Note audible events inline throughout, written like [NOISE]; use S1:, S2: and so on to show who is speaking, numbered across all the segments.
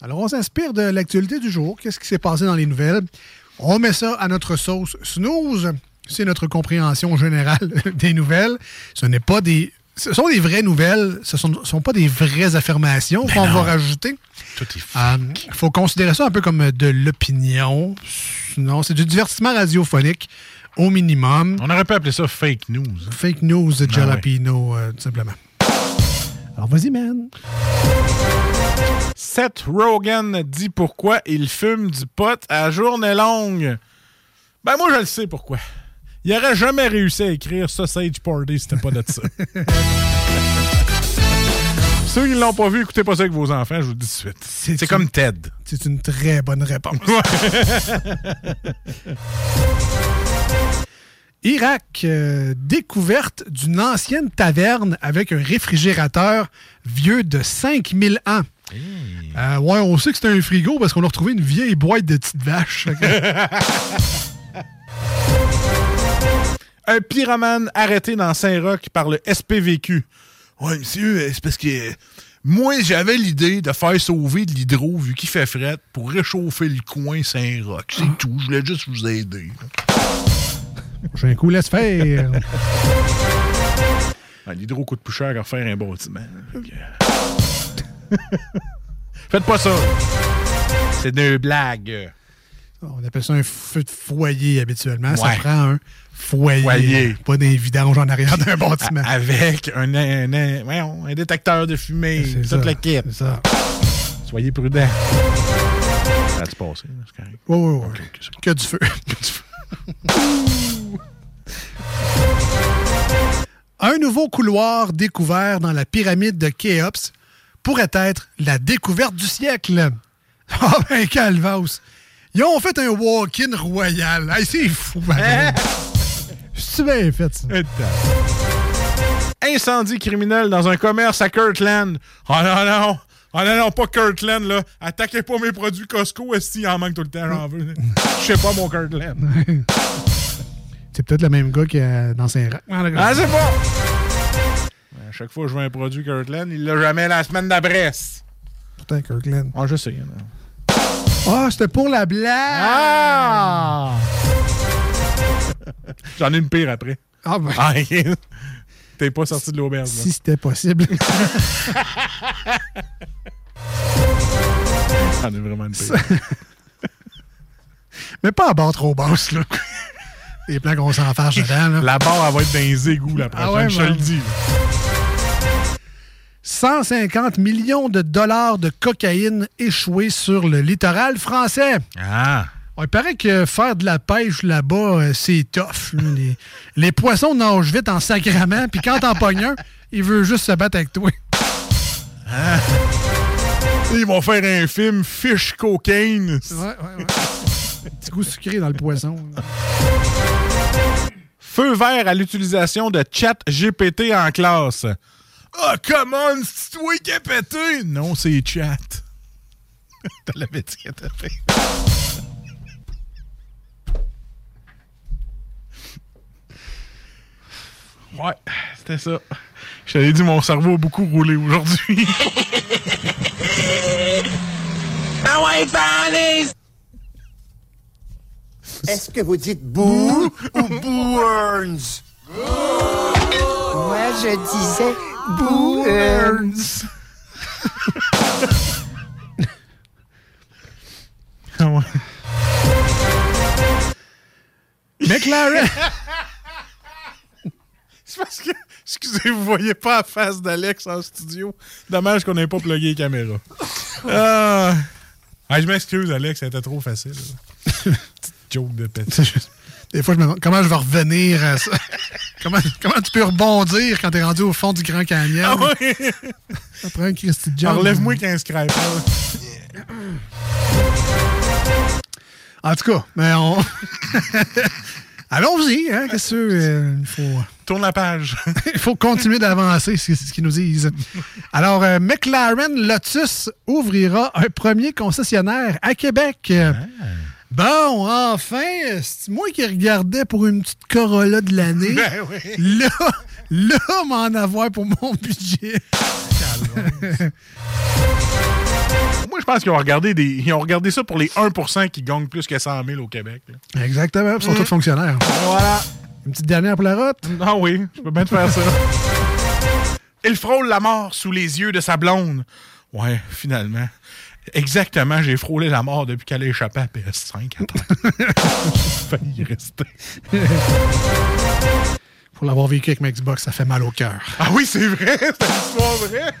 S1: Alors, on s'inspire de l'actualité du jour. Qu'est-ce qui s'est passé dans les nouvelles? On met ça à notre sauce snooze. C'est notre compréhension générale [LAUGHS] des nouvelles. Ce n'est pas des. Ce sont des vraies nouvelles, ce ne sont, sont pas des vraies affirmations
S2: Ben
S1: qu'on va rajouter.
S2: Tout est fou.
S1: Il faut considérer ça un peu comme de l'opinion. Non, c'est du divertissement radiophonique au minimum.
S2: On aurait pu appeler ça fake news. hein.
S1: Fake news de
S2: Ah
S1: Jalapino, euh, tout simplement. Alors, vas-y, man.
S2: Seth Rogen dit pourquoi il fume du pot à journée longue. Ben moi, je le sais pourquoi. Il aurait jamais réussi à écrire Sausage Party si c'était pas de ça. [LAUGHS] Ceux qui ne l'ont pas vu, écoutez pas ça avec vos enfants, je vous le dis tout de suite. C'est
S1: une-
S2: comme Ted.
S1: C'est une très bonne réponse. [LAUGHS] Irak, euh, découverte d'une ancienne taverne avec un réfrigérateur vieux de 5000 ans. Euh, ouais, on sait que c'est un frigo parce qu'on a retrouvé une vieille boîte de petites vaches. [LAUGHS]
S2: Un pyromane arrêté dans Saint-Roch par le SPVQ. Ouais, monsieur, c'est parce que moi, j'avais l'idée de faire sauver de l'hydro vu qu'il fait fret pour réchauffer le coin Saint-Roch. C'est tout. Je voulais juste vous aider.
S1: J'ai un coup, laisse faire. [LAUGHS]
S2: Ah, l'hydro coûte plus cher qu'à refaire un bâtiment. [LAUGHS] Faites pas ça. C'est une blague.
S1: On appelle ça un feu de foyer habituellement. Ça prend un foyer.
S2: Foyer.
S1: Pas des vidanges en arrière d'un [LAUGHS] bâtiment.
S2: Avec un, un, un- voyons, un détecteur de fumée. Toute
S1: ça,
S2: la kit.
S1: c'est ça.
S2: Soyez prudents. Ça a-tu passé? là? C'est correct.
S1: Ouais, ouais, ouais. [LAUGHS] Que du feu. Un nouveau couloir découvert dans la pyramide de Khéops pourrait être la découverte du siècle. [LAUGHS] Ah ben, Calvas. Ils ont fait un walk-in royal. Hey, c'est fou. C'est bien fait, ça.
S2: Incendie criminel dans un commerce à Kirtland. Oh non, non. Oh non, non, pas Kirtland, là. Attaquez pas mes produits Costco, est-ce en manque tout le temps, j'en veux. Je sais pas, mon Kirtland. [LAUGHS]
S1: C'est peut-être le même gars qui est dans Saint-Roch.
S2: Ah, c'est pas! À chaque fois que je veux un produit Kirtland, il l'a jamais la semaine d'après.
S1: Putain, Kirkland.
S2: Ah, je sais. là.
S1: Ah, c'était pour la blague!
S2: Ah! [LAUGHS] J'en ai une pire après.
S1: Ah, ben,
S2: Ah, T'es pas sorti de l'auberge. là.
S1: si c'était possible. [LAUGHS]
S2: J'en ai vraiment une pire.
S1: Mais pas à barre trop basse, là. Les plans qu'on s'en fâche dedans, là.
S2: La barre, elle va être dans les égouts la prochaine,
S1: Ah ouais,
S2: je te le
S1: ben-
S2: dis. là.
S1: 150 millions de dollars de cocaïne échoués sur le littoral français.
S2: Ah!
S1: Il paraît que faire de la pêche là-bas, euh, c'est tough. [LAUGHS] Les, les poissons nagent vite en sacrament, puis quand t'en pognes un, il veut juste se battre avec toi.
S2: Ils vont faire un film Fish Cocaine.
S1: Ouais, ouais, ouais. [LAUGHS] Petit goût sucré dans le poisson.
S2: Feu vert à l'utilisation de chat GPT en classe. Ah, come on, c'est toi qui as pété! Non, c'est chat. [LAUGHS] T'as l'avais dit que t'as fait. Ouais, c'était ça. Je t'avais dit, mon cerveau a beaucoup roulé aujourd'hui. [LAUGHS]
S3: Ah ouais, Paris!
S4: Est-ce que vous dites boo ou Boo-Earns? Moi, je disais Boo-Earns. [LAUGHS]
S2: Ah ouais. [LAUGHS]
S1: McLaren!
S2: C'est parce que, [LAUGHS] excusez, vous voyez pas la face d'Alex en studio. Dommage qu'on n'ait pas plugué les caméras. Ah. Ah, je m'excuse, Alex, c'était trop facile. Petite [LAUGHS] joke de
S1: juste- Des fois, je me demande comment je vais revenir à ça? [LAUGHS] comment, comment tu peux rebondir quand t'es rendu au fond du Grand Canyon?
S2: Ah ouais?
S1: Après un Christy John.
S2: Enlève-moi 15 crêpes.
S1: En tout cas, mais on. Allons-y, hein, qu'est-ce que euh, il faut.
S2: Tourne la page. [LAUGHS]
S1: Il faut continuer d'avancer, c'est ce qu'ils nous disent. Alors, euh, McLaren Lotus ouvrira un premier concessionnaire à Québec. Bon, enfin, c'est moi qui regardais pour une petite Corolla de l'année.
S2: Ben oui.
S1: Là, là, m'en avoir pour mon budget.
S2: Moi, je pense qu'ils ont regardé des, ils ont regardé ça pour les 1% qui gagnent plus que 100 000 au Québec. là.
S1: Exactement, ils sont
S2: Mm.
S1: tous fonctionnaires.
S2: Voilà.
S1: Une petite dernière pour la route?
S2: Ah oui, je peux bien te faire ça. Il frôle la mort sous les yeux de sa blonde. Ouais, finalement. Exactement, j'ai frôlé la mort depuis qu'elle a échappé à PS5. Attends. [LAUGHS] Y rester.
S1: Pour l'avoir vécu avec ma Xbox, ça fait mal au cœur.
S2: Ah oui, c'est vrai, [LAUGHS] c'est une histoire vraie.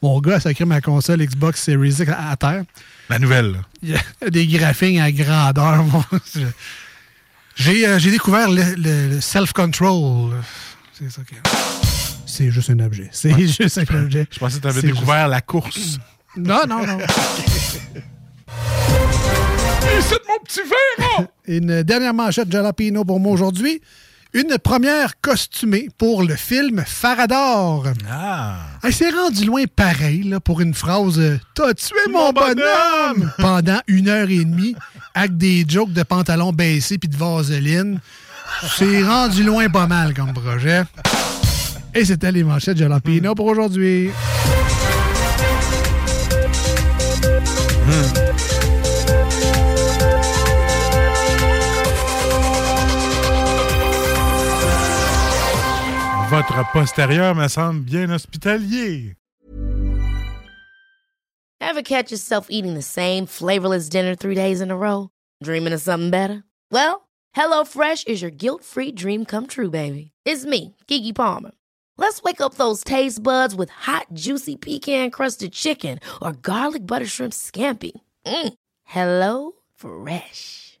S1: Mon gars a sacré ma console Xbox Series X à, à terre.
S2: La nouvelle, là.
S1: Il y a des graphiques à grandeur. [LAUGHS] J'ai euh, j'ai découvert le, self-control. C'est ça que... C'est juste un objet. C'est juste un objet.
S2: Je pensais que tu avais découvert la course.
S1: Non, non, non. [LAUGHS]
S2: Et c'est de mon petit verre?
S1: Une dernière manchette Jalapino pour moi aujourd'hui. Une première costumée pour le film Farador.
S2: Ah.
S1: Elle s'est rendu loin pareil là, pour une phrase euh, T'as tué mon,
S2: Mon
S1: bonhomme!
S2: bonhomme!
S1: pendant une heure et demie avec des jokes de pantalon baissé puis de vaseline. C'est rendu loin pas mal comme projet. Et c'était les manchettes Jalapino pour aujourd'hui.
S2: Votre postérieur me semble bien hospitalier.
S5: Ever catch yourself eating the same flavorless dinner three days in a row? Dreaming of something better? Well, HelloFresh is your guilt-free dream come true, baby. It's me, Kiki Palmer. Let's wake up those taste buds with hot, juicy pecan-crusted chicken or garlic butter shrimp scampi. Mm. Hello Fresh.